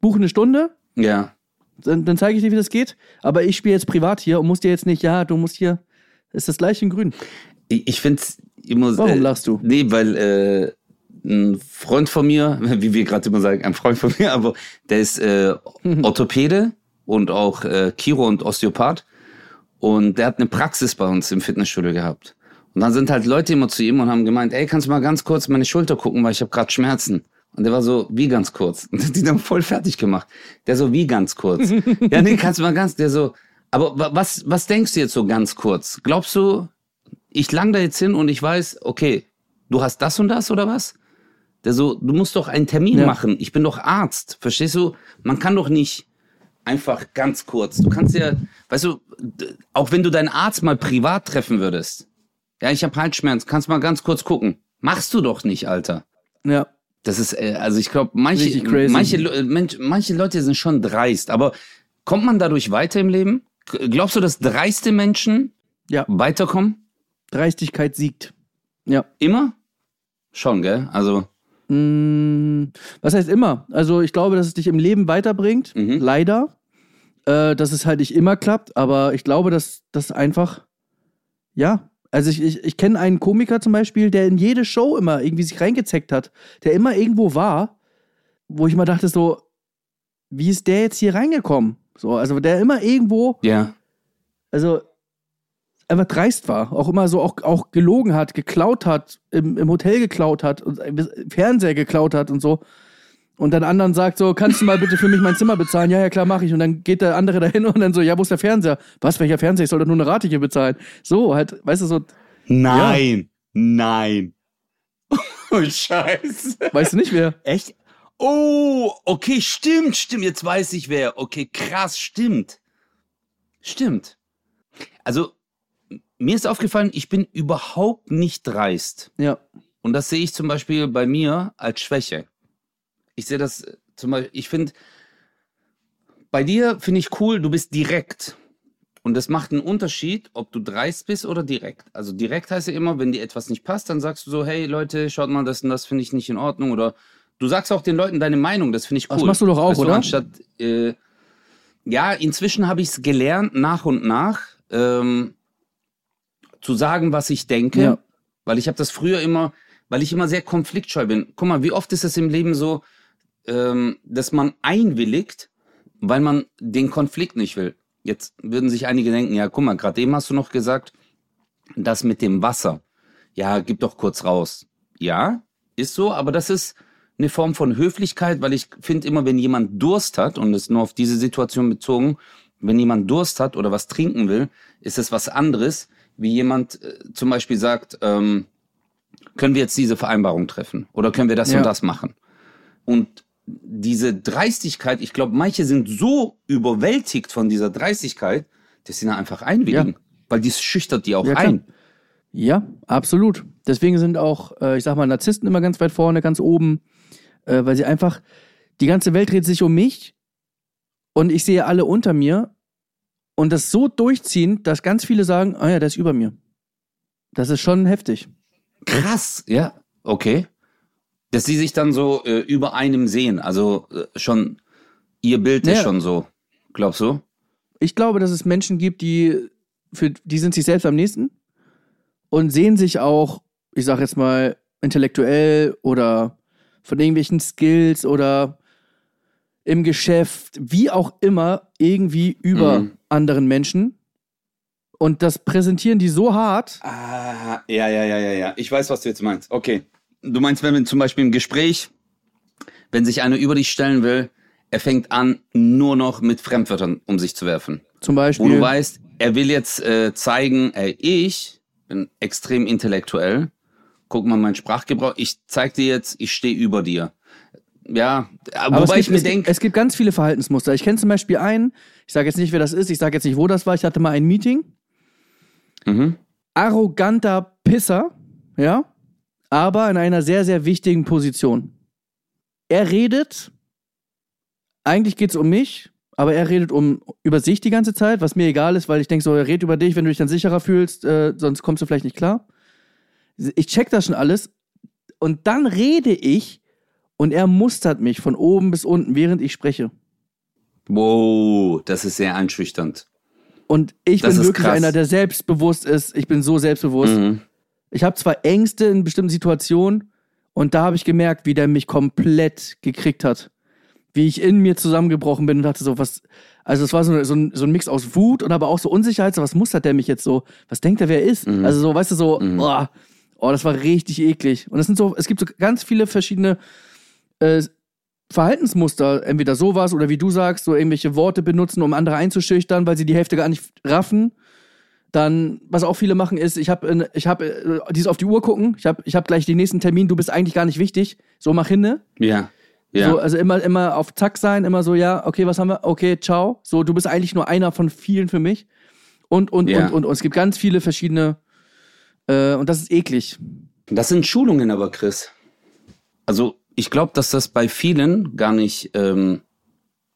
Buche eine Stunde, Ja. dann, dann zeige ich dir, wie das geht. Aber ich spiele jetzt privat hier und muss dir jetzt nicht, ja, du musst hier, ist das gleiche in grün. Ich, ich finde es immer Warum äh, lachst du? Nee, weil äh, ein Freund von mir, wie wir gerade immer sagen, ein Freund von mir, aber der ist äh, Orthopäde und auch äh, Chiro und Osteopath. Und der hat eine Praxis bei uns im Fitnessstudio gehabt. Und dann sind halt Leute immer zu ihm und haben gemeint, ey, kannst du mal ganz kurz meine Schulter gucken, weil ich habe gerade Schmerzen. Und der war so, wie ganz kurz. Und hat die dann voll fertig gemacht. Der so, wie ganz kurz. ja, nee, kannst du mal ganz, der so, aber wa- was, was denkst du jetzt so ganz kurz? Glaubst du, ich lang da jetzt hin und ich weiß, okay, du hast das und das oder was? Der so, du musst doch einen Termin Ja. machen. Ich bin doch Arzt. Verstehst du? Man kann doch nicht einfach ganz kurz. Du kannst ja, weißt du, auch wenn du deinen Arzt mal privat treffen würdest. Ja, ich habe Halsschmerzen, kannst mal ganz kurz gucken. Machst du doch nicht, Alter. Ja. Das ist, äh, also ich glaube, manche, manche, Mensch, manche Leute sind schon dreist, aber kommt man dadurch weiter im Leben? Glaubst du, dass dreiste Menschen Ja. weiterkommen? Dreistigkeit siegt. Ja. Immer? Schon, gell? Also, Mm, was heißt immer? Also ich glaube, dass es dich im Leben weiterbringt. Mhm. Leider. Äh, dass es halt nicht immer klappt, aber ich glaube, dass das einfach, ja. Also ich, ich, ich kenne einen Komiker zum Beispiel, der in jede Show immer irgendwie sich reingezeckt hat, der immer irgendwo war, wo ich mal dachte so, wie ist der jetzt hier reingekommen? So, also der immer irgendwo ja. also einfach dreist war, auch immer so auch, auch gelogen hat, geklaut hat, im, im Hotel geklaut hat und äh, Fernseher geklaut hat und so. Und dann anderen sagt so, kannst du mal bitte für mich mein Zimmer bezahlen? Ja, ja, klar, mache ich. Und dann geht der andere dahin und dann so, ja, wo ist der Fernseher? Was, welcher Fernseher? Ich soll doch nur eine Rate hier bezahlen. So, halt, weißt du, so, Nein, nein. Oh, Scheiße. weißt du nicht wer? Echt? Oh, okay, stimmt, stimmt. Jetzt weiß ich wer. Okay, krass, stimmt. Stimmt. Also, mir ist aufgefallen, ich bin überhaupt nicht dreist. Ja. Und das sehe ich zum Beispiel bei mir als Schwäche. Ich sehe das äh, zum Beispiel, ich finde, bei dir finde ich cool, du bist direkt. Und das macht einen Unterschied, ob du dreist bist oder direkt. Also direkt heißt ja immer, wenn dir etwas nicht passt, dann sagst du so, hey Leute, schaut mal, das und das finde ich nicht in Ordnung. Oder du sagst auch den Leuten deine Meinung, das finde ich cool. Das machst du doch auch, Weißt oder? Anstatt, äh, ja, inzwischen habe ich es gelernt, nach und nach, ähm, zu sagen, was ich denke. Ja. Weil ich habe das früher immer, weil ich immer sehr konfliktscheu bin. Guck mal, wie oft ist es im Leben so, ähm, dass man einwilligt, weil man den Konflikt nicht will. Jetzt würden sich einige denken, ja, guck mal, gerade eben hast du noch gesagt, das mit dem Wasser. Ja, gib doch kurz raus. Ja, ist so, aber das ist eine Form von Höflichkeit, weil ich finde immer, wenn jemand Durst hat, und das ist nur auf diese Situation bezogen, wenn jemand Durst hat oder was trinken will, ist es was anderes, wie jemand äh, zum Beispiel sagt, ähm, können wir jetzt diese Vereinbarung treffen oder können wir das Ja. und das machen? Und diese Dreistigkeit, ich glaube, manche sind so überwältigt von dieser Dreistigkeit, dass sie da einfach einwilligen, Ja. weil dies schüchtert die auch Ja, ein. Ja, absolut. Deswegen sind auch, äh, ich sag mal, Narzissten immer ganz weit vorne, ganz oben, äh, weil sie einfach, die ganze Welt dreht sich um mich und ich sehe alle unter mir und das so durchziehen, dass ganz viele sagen, ah ja, der ist über mir. Das ist schon heftig. Krass, ja, okay. Dass sie sich dann so äh, über einem sehen, also äh, schon, ihr Bild ist Ja. schon so, glaubst du? Ich glaube, dass es Menschen gibt, die, für, die sind sich selbst am nächsten und sehen sich auch, ich sag jetzt mal, intellektuell oder von irgendwelchen Skills oder im Geschäft, wie auch immer, irgendwie über Mhm. anderen Menschen. Und das präsentieren die so hart. Ah, ja, ja, ja, ja, ja. Ich weiß, was du jetzt meinst. Okay. Du meinst, wenn man zum Beispiel im Gespräch, wenn sich einer über dich stellen will, er fängt an, nur noch mit Fremdwörtern um sich zu werfen. Zum Wo Beispiel. du weißt, er will jetzt äh, zeigen, ey, ich bin extrem intellektuell. Guck mal meinen Sprachgebrauch. Ich zeig dir jetzt, ich stehe über dir. Ja, Aber wobei es ich gibt, mir gibt, denke, es gibt ganz viele Verhaltensmuster. Ich kenne zum Beispiel einen, ich sage jetzt nicht, wer das ist, ich sage jetzt nicht, wo das war. Ich hatte mal ein Meeting. mhm. arroganter Pisser, ja, aber in einer sehr, sehr wichtigen Position. Er redet, eigentlich geht es um mich, aber er redet um über sich die ganze Zeit, was mir egal ist, weil ich denke so, er redet über dich, wenn du dich dann sicherer fühlst, äh, sonst kommst du vielleicht nicht klar. Ich check das schon alles und dann rede ich und er mustert mich von oben bis unten, während ich spreche. wow, das ist sehr einschüchternd. Und ich Das bin wirklich krass. einer, der selbstbewusst ist. Ich bin so selbstbewusst. Mhm. Ich habe zwar Ängste in bestimmten Situationen und da habe ich gemerkt, wie der mich komplett gekriegt hat. Wie ich in mir zusammengebrochen bin und dachte so, was, also es war so, so, ein, so ein Mix aus Wut und aber auch so Unsicherheit, so was mustert der mich jetzt so, was denkt er, wer er ist? Mhm. Also so, weißt du, so, oh, oh, das war richtig eklig. Und das sind so, es gibt so ganz viele verschiedene äh, Verhaltensmuster, entweder sowas oder wie du sagst, so irgendwelche Worte benutzen, um andere einzuschüchtern, weil sie die Hälfte gar nicht raffen. Dann, was auch viele machen, ist, ich habe ich hab, äh, dieses auf die Uhr gucken, ich habe ich hab gleich den nächsten Termin, du bist eigentlich gar nicht wichtig, so mach hinne. Ja. Ja. So, also immer, immer auf Zack sein, immer so, ja, okay, was haben wir? Okay, ciao. So, du bist eigentlich nur einer von vielen für mich. Und, und, Ja. und, und, und es gibt ganz viele verschiedene, äh, und das ist eklig. Das sind Schulungen aber, Chris. Also ich glaube, dass das bei vielen gar nicht, ähm,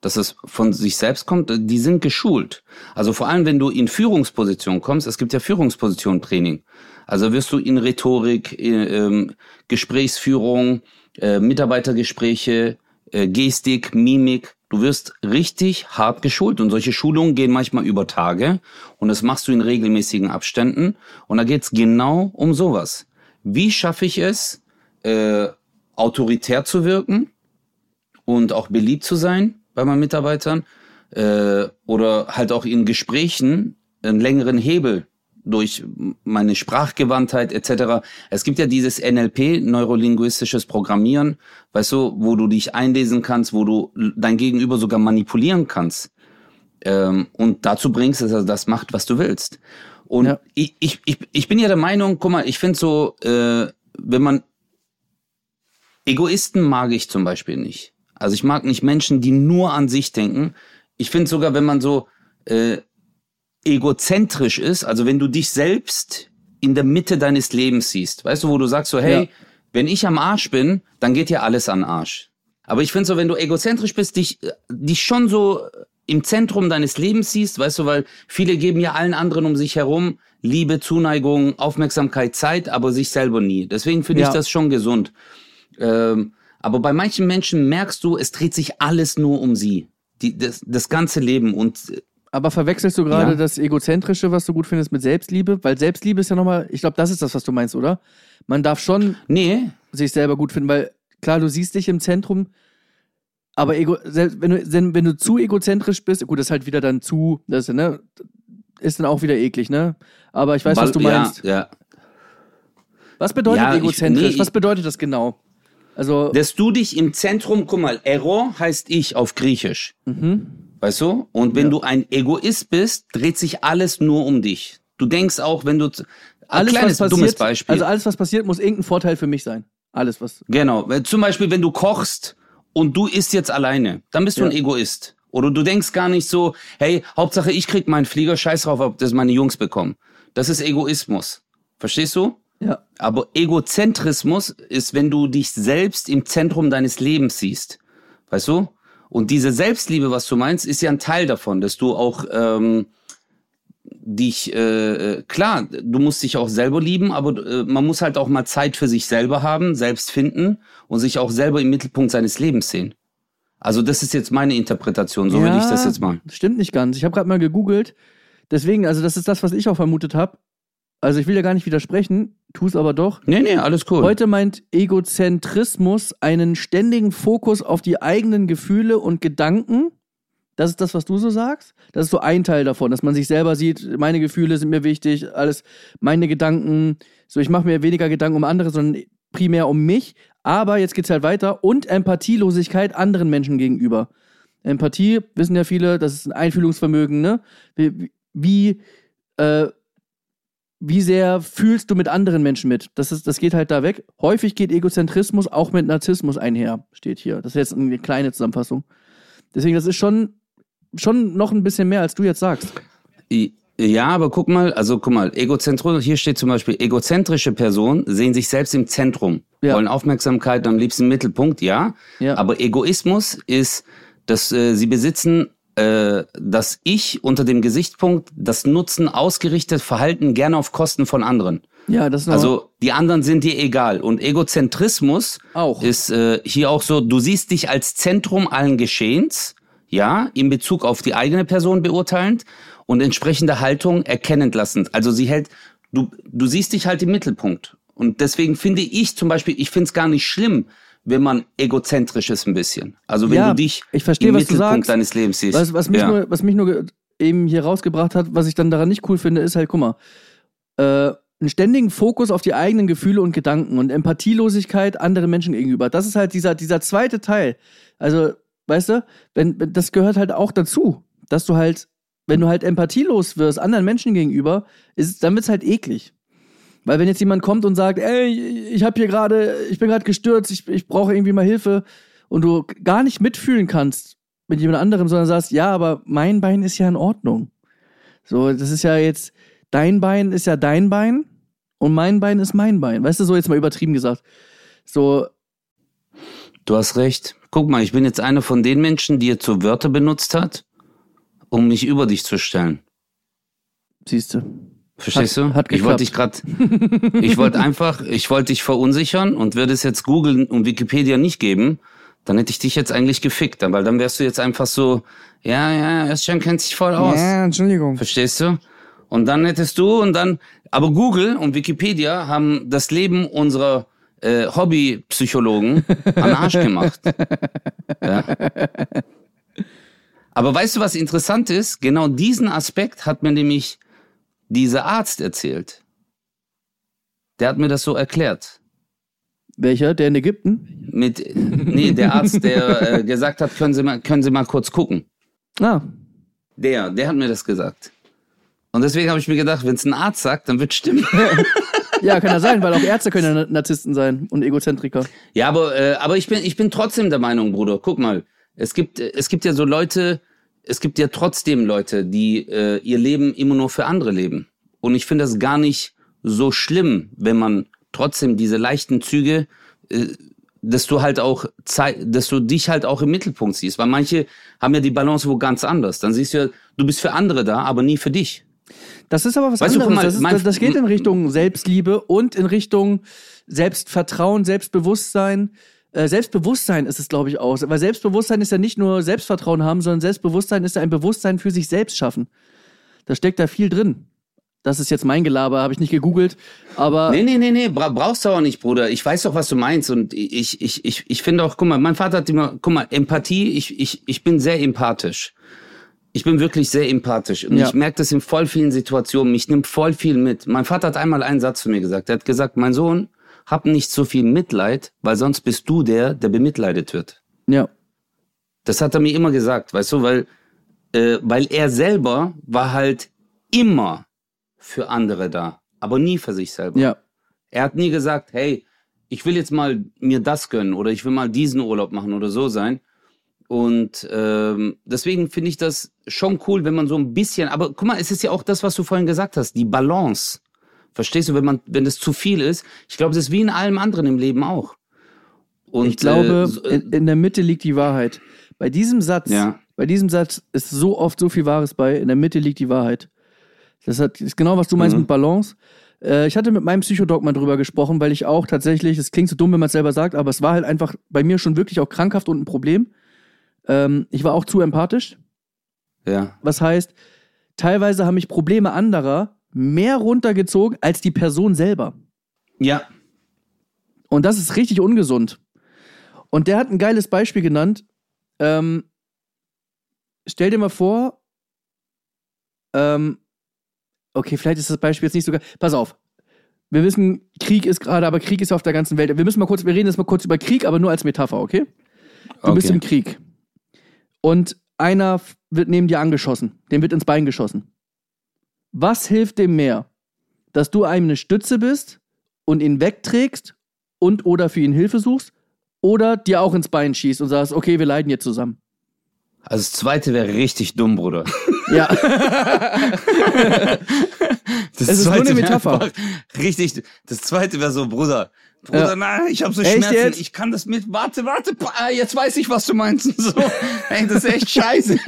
dass es von sich selbst kommt. Die sind geschult. Also vor allem, wenn du in Führungspositionen kommst, es gibt ja Führungsposition-Training. Also wirst du in Rhetorik, äh, ähm, Gesprächsführung, äh, Mitarbeitergespräche, äh, Gestik, Mimik. Du wirst richtig hart geschult und solche Schulungen gehen manchmal über Tage und das machst du in regelmäßigen Abständen und da geht's genau um sowas. Wie schaffe ich es, äh, autoritär zu wirken und auch beliebt zu sein bei meinen Mitarbeitern äh, oder halt auch in Gesprächen einen längeren Hebel durch meine Sprachgewandtheit etc. Es gibt ja dieses NLP, neurolinguistisches Programmieren, weißt du, wo du dich einlesen kannst, wo du dein Gegenüber sogar manipulieren kannst ähm, und dazu bringst, dass er das macht, was du willst. Und Ja. ich, ich, ich, ich bin ja der Meinung, guck mal, ich finde so, äh, wenn man Egoisten mag ich zum Beispiel nicht. Also ich mag nicht Menschen, die nur an sich denken. Ich finde sogar, wenn man so äh, egozentrisch ist, also wenn du dich selbst in der Mitte deines Lebens siehst, weißt du, wo du sagst so, hey, Ja. wenn ich am Arsch bin, dann geht ja alles an den Arsch. Aber ich finde so, wenn du egozentrisch bist, dich, dich schon so im Zentrum deines Lebens siehst, weißt du, weil viele geben ja allen anderen um sich herum Liebe, Zuneigung, Aufmerksamkeit, Zeit, aber sich selber nie. Deswegen finde Ja. ich das schon gesund. Ähm, aber bei manchen Menschen merkst du, es dreht sich alles nur um sie. Die, das, das ganze Leben und äh, Aber verwechselst du gerade Ja. das Egozentrische, was du gut findest, mit Selbstliebe? Weil Selbstliebe ist ja nochmal, ich glaube, das ist das, was du meinst, oder? Man darf schon nee, sich selber gut finden, weil klar, du siehst dich im Zentrum, aber ego, selbst wenn du, wenn, du zu egozentrisch bist, gut, das ist halt wieder dann zu, das ist, ne, ist dann auch wieder eklig, ne? Aber ich weiß, was du meinst. Ja, ja. Was bedeutet Ja, ich- egozentrisch? nee, was bedeutet das genau? Also, Dass du dich im Zentrum, guck mal, Error heißt ich auf Griechisch. mhm. Weißt du? Und wenn Ja. du ein Egoist bist, dreht sich alles nur um dich. Du denkst auch, wenn du. Ein alles, kleines, was dummes passiert, Beispiel. also alles, was passiert, muss irgendein Vorteil für mich sein. Alles, was, Genau. Zum Beispiel, wenn du kochst und du isst jetzt alleine, dann bist du Ja. ein Egoist. Oder du denkst gar nicht so, hey, Hauptsache ich krieg meinen Flieger, scheiß drauf, ob das meine Jungs bekommen. Das ist Egoismus. Verstehst du? Ja. Aber Egozentrismus ist, wenn du dich selbst im Zentrum deines Lebens siehst. Weißt du? Und diese Selbstliebe, was du meinst, ist ja ein Teil davon, dass du auch ähm, dich, äh, äh, klar, du musst dich auch selber lieben, aber äh, man muss halt auch mal Zeit für sich selber haben, selbst finden und sich auch selber im Mittelpunkt seines Lebens sehen. Also das ist jetzt meine Interpretation, so würde ich das jetzt machen. Stimmt nicht ganz. Ich habe gerade mal gegoogelt. Deswegen, also das ist das, was ich auch vermutet habe. Also ich will ja gar nicht widersprechen, tu es aber doch. Nee, nee, alles cool. Heute meint Egozentrismus einen ständigen Fokus auf die eigenen Gefühle und Gedanken. Das ist das, was du so sagst. Das ist so ein Teil davon, dass man sich selber sieht, meine Gefühle sind mir wichtig, alles, meine Gedanken. So, ich mache mir weniger Gedanken um andere, sondern primär um mich. Aber jetzt geht's halt weiter. Und Empathielosigkeit anderen Menschen gegenüber. Empathie, wissen ja viele, das ist ein Einfühlungsvermögen, ne? Wie, wie, äh, wie sehr fühlst du mit anderen Menschen mit? Das, ist, das geht halt da weg. Häufig geht Egozentrismus auch mit Narzissmus einher, steht hier. Das ist jetzt eine kleine Zusammenfassung. Deswegen, das ist schon, schon noch ein bisschen mehr, als du jetzt sagst. Ja, aber guck mal, also guck mal, Egozentrum, hier steht zum Beispiel, egozentrische Personen sehen sich selbst im Zentrum, Ja. wollen Aufmerksamkeit am liebsten im Mittelpunkt, ja. Ja. Aber Egoismus ist, dass äh, sie besitzen äh, das Ich unter dem Gesichtspunkt, das Nutzen ausgerichtete Verhalten gerne auf Kosten von anderen. Ja, das ist noch Also die anderen sind dir egal. Und Egozentrismus auch. ist äh, hier auch so, du siehst dich als Zentrum allen Geschehens, ja, in Bezug auf die eigene Person beurteilend und entsprechende Haltung erkennend lassend. Also sie hält, du, du siehst dich halt im Mittelpunkt. Und deswegen finde ich zum Beispiel, ich finde es gar nicht schlimm, wenn man egozentrisch ist ein bisschen. Also wenn Ja, du dich ich verstehe, im was du Mittelpunkt sagst. deines Lebens siehst. Was, was, mich ja. nur, was mich nur eben hier rausgebracht hat, was ich dann daran nicht cool finde, ist halt, guck mal, äh, einen ständigen Fokus auf die eigenen Gefühle und Gedanken und Empathielosigkeit anderen Menschen gegenüber. Das ist halt dieser, dieser zweite Teil. Also, weißt du, wenn, das gehört halt auch dazu, dass du halt, wenn du halt empathielos wirst anderen Menschen gegenüber, ist, dann wird's halt eklig. Weil wenn jetzt jemand kommt und sagt, ey, ich habe hier gerade, ich bin gerade gestürzt, ich, ich brauche irgendwie mal Hilfe und du gar nicht mitfühlen kannst mit jemand anderem, sondern sagst, ja, aber mein Bein ist ja in Ordnung. So, das ist ja jetzt, dein Bein ist ja dein Bein und mein Bein ist mein Bein. Weißt du, so jetzt mal übertrieben gesagt. So, Du hast recht. Guck mal, ich bin jetzt einer von den Menschen, die jetzt so Wörter benutzt hat, um mich über dich zu stellen. siehst du. Verstehst Hat- du? hat ich wollte dich gerade, ich wollte einfach, ich wollte dich verunsichern und würde es jetzt googeln und Wikipedia nicht geben, dann hätte ich dich jetzt eigentlich gefickt, weil dann wärst du jetzt einfach so, ja, ja, Özcan kennt sich voll aus. Entschuldigung. Verstehst du? Und dann hättest du und dann, aber Google und Wikipedia haben das Leben unserer äh, Hobbypsychologen an Arsch gemacht. Ja. Aber weißt du, was interessant ist? Genau diesen Aspekt hat mir nämlich dieser Arzt erzählt. Der hat mir das so erklärt. Welcher? Der in Ägypten? Mit, nee, der Arzt, der äh, gesagt hat, können Sie mal, können Sie mal kurz gucken. Ah, Der, der hat mir das gesagt. Und deswegen habe ich mir gedacht, wenn es ein Arzt sagt, dann wird stimmen. ja, kann ja sein, weil auch Ärzte können ja Narzissten sein und Egozentriker. Ja, aber, äh, aber ich, bin, ich bin trotzdem der Meinung, Bruder, guck mal, es gibt, es gibt ja so Leute, es gibt ja trotzdem Leute, die äh, ihr Leben immer nur für andere leben. Und ich finde das gar nicht so schlimm, wenn man trotzdem diese leichten Züge, äh, dass du halt auch, zei- dass du dich halt auch im Mittelpunkt siehst. Weil manche haben ja die Balance wo ganz anders. Dann siehst du ja, du bist für andere da, aber nie für dich. Das ist aber was Weißt du, anderes. guck mal, das, ist, das, das geht in Richtung Selbstliebe und in Richtung Selbstvertrauen, Selbstbewusstsein. Äh, Selbstbewusstsein ist es, glaube ich, auch. Weil Selbstbewusstsein ist ja nicht nur Selbstvertrauen haben, sondern Selbstbewusstsein ist ja ein Bewusstsein für sich selbst schaffen. Da steckt da viel drin. Das ist jetzt mein Gelaber, habe ich nicht gegoogelt. Aber Nee, nee, nee, nee, bra brauchst du auch nicht, Bruder. Ich weiß doch, was du meinst. Und ich, ich, ich, ich finde auch, guck mal, mein Vater hat immer, guck mal, Empathie, ich, ich, ich bin sehr empathisch. Ich bin wirklich sehr empathisch. Und Ja. ich merke das in voll vielen Situationen. Mich nimmt voll viel mit. Mein Vater hat einmal einen Satz zu mir gesagt. Er hat gesagt, mein Sohn, hab nicht so viel Mitleid, weil sonst bist du der, der bemitleidet wird. ja, Das hat er mir immer gesagt, weißt du, weil, äh, weil er selber war halt immer für andere da, aber nie für sich selber. ja. Er hat nie gesagt, hey, ich will jetzt mal mir das gönnen oder ich will mal diesen Urlaub machen oder so sein. Und ähm, deswegen finde ich das schon cool, wenn man so ein bisschen, aber guck mal, es ist ja auch das, was du vorhin gesagt hast, die Balance. Verstehst du, wenn man, wenn das zu viel ist, ich glaube, das ist wie in allem anderen im Leben auch. Und ich glaube, äh, in, in der Mitte liegt die Wahrheit. Bei diesem Satz, Ja. bei diesem Satz ist so oft so viel Wahres bei. In der Mitte liegt die Wahrheit. Das hat, ist genau, was du meinst Mhm. mit Balance. Äh, ich hatte mit meinem Psychodoc mal drüber gesprochen, weil ich auch tatsächlich, es klingt so dumm, wenn man es selber sagt, aber es war halt einfach bei mir schon wirklich auch krankhaft und ein Problem. Ähm, ich war auch zu empathisch. ja, Was heißt, teilweise haben mich Probleme anderer mehr runtergezogen als die Person selber. ja, Und das ist richtig ungesund. Und der hat ein geiles Beispiel genannt. Ähm, stell dir mal vor, ähm, okay, vielleicht ist das Beispiel jetzt nicht so geil. Pass auf. Wir wissen, Krieg ist gerade, aber Krieg ist auf der ganzen Welt. Wir müssen mal kurz, wir reden jetzt mal kurz über Krieg, aber nur als Metapher, okay? Du bist Okay. im Krieg. Und einer wird neben dir angeschossen. Dem wird ins Bein geschossen. Was hilft dem mehr? Dass du einem eine Stütze bist und ihn wegträgst und oder für ihn Hilfe suchst oder dir auch ins Bein schießt und sagst, okay, wir leiden jetzt zusammen. Also das zweite wäre richtig dumm, Bruder. Ja, Das Es ist nur eine Metapher. Richtig. Das zweite wäre so, Bruder. Bruder, Ja. nein, ich habe so Echt Schmerzen. jetzt? Ich kann das mit. Warte, warte. Jetzt weiß ich, was du meinst. So. Ey, das ist echt scheiße.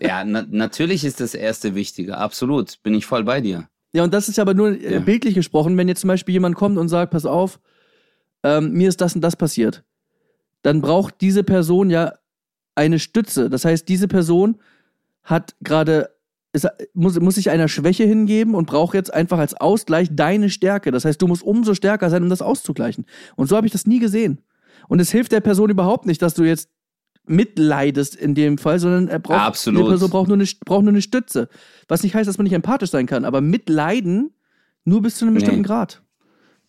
Ja, na, natürlich ist das erste wichtige. Absolut. Bin ich voll bei dir. ja, und das ist aber nur äh, Ja. bildlich gesprochen, wenn jetzt zum Beispiel jemand kommt und sagt, pass auf, ähm, mir ist das und das passiert, dann braucht diese Person ja eine Stütze. Das heißt, diese Person hat gerade, muss, muss sich einer Schwäche hingeben und braucht jetzt einfach als Ausgleich deine Stärke. Das heißt, du musst umso stärker sein, um das auszugleichen. Und so habe ich das nie gesehen. Und es hilft der Person überhaupt nicht, dass du jetzt mitleidest in dem Fall, sondern er braucht, Absolut. die Person braucht nur, eine, braucht nur eine Stütze. Was nicht heißt, dass man nicht empathisch sein kann, aber mitleiden nur bis zu einem bestimmten Nee. Grad.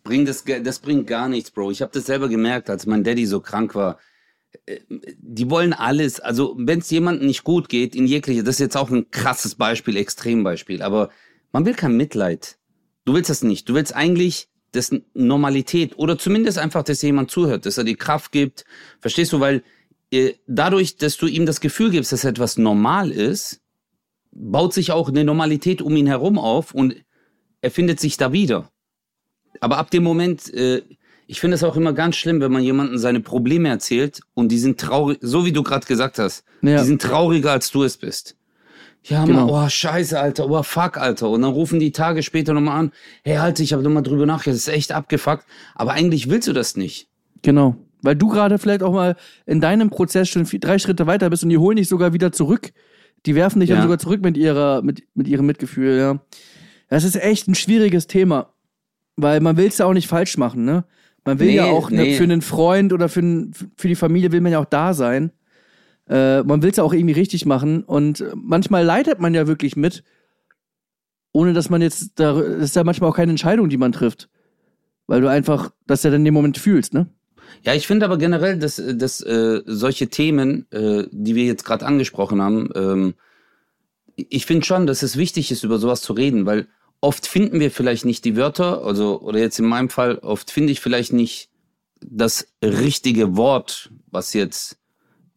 Bringt das, das bringt gar nichts, Bro. Ich habe das selber gemerkt, als mein Daddy so krank war. Äh, Die wollen alles. Also, wenn es jemandem nicht gut geht, in jeglicher, das ist jetzt auch ein krasses Beispiel, Extrembeispiel, aber man will kein Mitleid. Du willst das nicht. Du willst eigentlich dessen Normalität oder zumindest einfach, dass jemand zuhört, dass er die Kraft gibt. Verstehst du? Weil dadurch, dass du ihm das Gefühl gibst, dass etwas normal ist, baut sich auch eine Normalität um ihn herum auf und er findet sich da wieder. Aber ab dem Moment, äh, ich finde es auch immer ganz schlimm, wenn man jemandem seine Probleme erzählt und die sind traurig, so wie du gerade gesagt hast, Ja. die sind trauriger, als du es bist. Ja, Genau. Mann, oh, scheiße, Alter, oh, fuck, Alter. Und dann rufen die Tage später nochmal an, hey, Alter, ich habe nochmal drüber nachgedacht, das ist echt abgefuckt. Aber eigentlich willst du das nicht. Genau. Weil du gerade vielleicht auch mal in deinem Prozess schon vier, drei Schritte weiter bist und die holen dich sogar wieder zurück. Die werfen dich Ja. dann sogar zurück mit ihrer, mit, mit ihrem Mitgefühl, ja. Das ist echt ein schwieriges Thema. Weil man will es ja auch nicht falsch machen, ne? Man will Nee, ja auch ne, nee. für einen Freund oder für, einen, für die Familie will man ja auch da sein. Äh, man will es ja auch irgendwie richtig machen. Und manchmal leidet man ja wirklich mit, ohne dass man jetzt, da, das ist ja manchmal auch keine Entscheidung, die man trifft. Weil du einfach das ja dann in dem Moment fühlst, ne? Ja, ich finde aber generell, dass, dass äh, solche Themen, äh, die wir jetzt gerade angesprochen haben, ähm, ich finde schon, dass es wichtig ist, über sowas zu reden, weil oft finden wir vielleicht nicht die Wörter, also oder jetzt in meinem Fall, oft finde ich vielleicht nicht das richtige Wort, was jetzt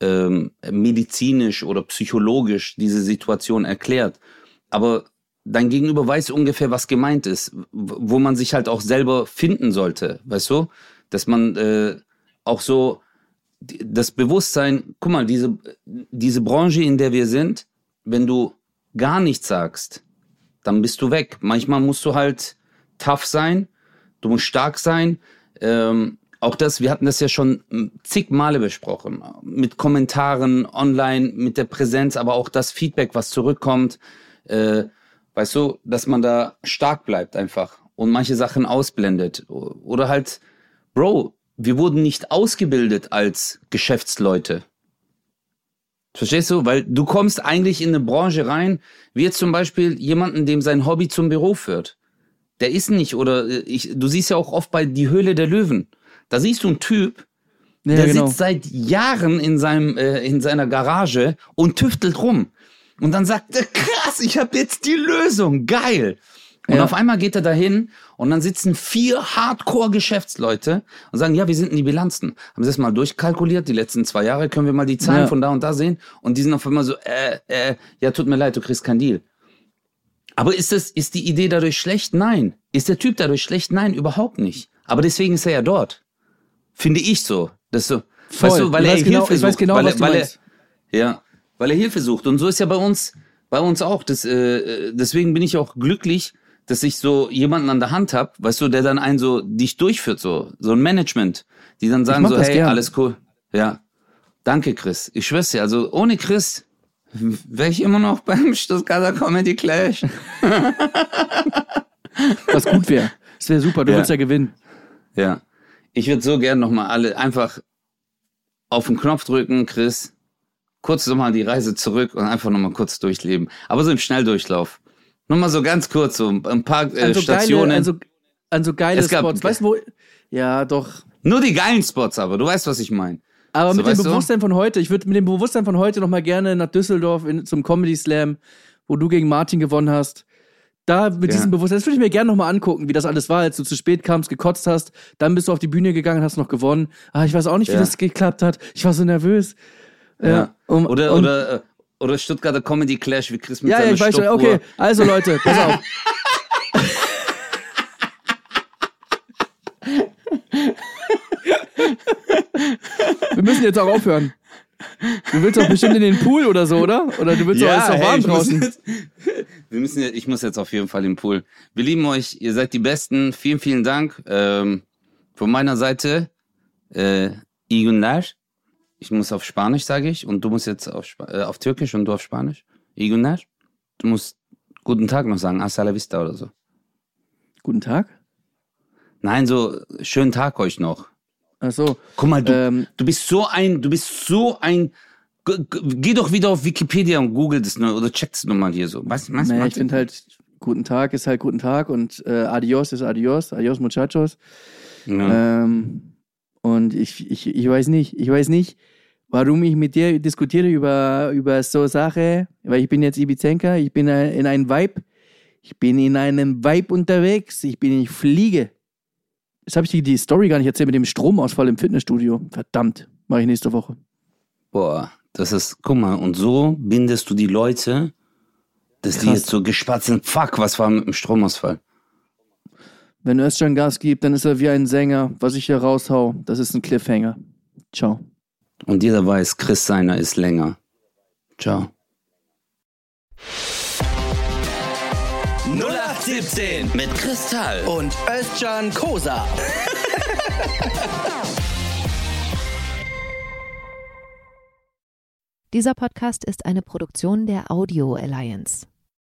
ähm, medizinisch oder psychologisch diese Situation erklärt. Aber dein Gegenüber weiß ungefähr, was gemeint ist, wo man sich halt auch selber finden sollte, weißt du? Dass man äh, auch so das Bewusstsein, guck mal, diese, diese Branche, in der wir sind, wenn du gar nichts sagst, dann bist du weg. Manchmal musst du halt tough sein, du musst stark sein. Ähm, auch das, wir hatten das ja schon mm, zig Male besprochen, mit Kommentaren online, mit der Präsenz, aber auch das Feedback, was zurückkommt. Äh, weißt du, dass man da stark bleibt einfach und manche Sachen ausblendet. Oder halt, Bro, wir wurden nicht ausgebildet als Geschäftsleute. Verstehst du? Weil du kommst eigentlich in eine Branche rein, wie jetzt zum Beispiel jemanden, dem sein Hobby zum Beruf führt. Der ist nicht, oder äh, ich, du siehst ja auch oft bei Die Höhle der Löwen. Da siehst du einen Typ, Ja, der genau. sitzt seit Jahren in, seinem, äh, in seiner Garage und tüftelt rum. Und dann sagt er, krass, ich habe jetzt die Lösung, geil. Und Ja. auf einmal geht er dahin und dann sitzen vier Hardcore-Geschäftsleute und sagen, ja, wie sind denn die Bilanzen? Haben sie das mal durchkalkuliert, die letzten zwei Jahre, können wir mal die Zahlen Ja. von da und da sehen? Und die sind auf einmal so, äh, äh, ja, tut mir leid, du kriegst keinen Deal. Aber ist das, ist die Idee dadurch schlecht? Nein. Ist der Typ dadurch schlecht? Nein, überhaupt nicht. Aber deswegen ist er ja dort. Finde ich so. Das so, Voll. weißt du, weil er genau- Hilfe sucht. genau, weil, er, du weil, er, ja, weil er Hilfe sucht. Und so ist ja bei uns, bei uns auch. Das, äh, deswegen bin ich auch glücklich, dass ich so jemanden an der Hand habe, weißt du, der dann einen so dich durchführt, so, so ein Management, die dann sagen so, hey, gern. alles cool. Ja. Danke, Chris. Ich schwör's dir, also ohne Chris wäre ich immer noch beim Stuttgarter Comedy Clash. Was gut wäre. Das wäre super, du Ja. würdest ja gewinnen. Ja. Ich würde so gern nochmal alle einfach auf den Knopf drücken, Chris. Kurz nochmal die Reise zurück und einfach nochmal kurz durchleben. Aber so im Schnelldurchlauf. Nochmal so ganz kurz, so ein paar äh, An so Stationen. geile, an so, an so geile Spots. Weißt du, wo. Ja, doch. Nur die geilen Spots aber, du weißt, was ich meine. Aber So, mit dem weißt du? Bewusstsein von heute, ich würde mit dem Bewusstsein von heute nochmal gerne nach Düsseldorf in, zum Comedy Slam, wo du gegen Martin gewonnen hast. Da mit Ja. diesem Bewusstsein, das würde ich mir gerne nochmal angucken, wie das alles war, als du zu spät kamst, gekotzt hast, dann bist du auf die Bühne gegangen, hast noch gewonnen. Ah, ich weiß auch nicht, wie Ja. das geklappt hat. Ich war so nervös. Ja. um- oder, und- oder, äh, oder Stuttgarter Comedy Clash, wie Chris mit Ja, seiner ja, ich weiß schon. Okay, also Leute, pass auf. Wir müssen jetzt auch aufhören. Du willst doch bestimmt in den Pool oder so, oder? Oder du willst doch, ist doch warm ich muss draußen. Jetzt, wir müssen, jetzt- ich muss jetzt auf jeden Fall im Pool. Wir lieben euch, ihr seid die Besten. Vielen, vielen Dank. Ähm, von meiner Seite, äh, günler. Ich muss auf Spanisch, sage ich, und du musst jetzt auf, Spa äh, auf Türkisch und du auf Spanisch. günler. Du musst guten Tag noch sagen, hasta la vista oder so. Guten Tag. Nein, so schönen Tag euch noch. Ach so. Guck mal, du, Ähm, du bist so ein, du bist so ein. Geh doch wieder auf Wikipedia und google das nur oder check das nur mal hier so. Was, was, naja, ich finde halt, guten Tag ist halt guten Tag und äh, Adios ist Adios. Adios, Muchachos. ja. Ähm, und ich, ich, ich weiß nicht, ich weiß nicht, warum ich mit dir diskutiere über, über so Sache, weil ich bin jetzt Ibizenka, ich bin in einem Vibe, ich bin in einem Vibe unterwegs, ich bin, ich fliege. Jetzt habe ich die, die Story gar nicht erzählt mit dem Stromausfall im Fitnessstudio. Verdammt, mache ich nächste Woche. Boah, das ist, guck mal, und so bindest du die Leute, dass die Krass. jetzt so gespatzt sind. Fuck, was war mit dem Stromausfall? Wenn Özcan Gas gibt, dann ist er wie ein Sänger. Was ich hier raushau, das ist ein Cliffhanger. Ciao. Und jeder weiß, Chris seiner ist länger. Ciao. 0817 Mit Kristall. und Özcan Kosa. Dieser Podcast ist eine Produktion der Audio Alliance.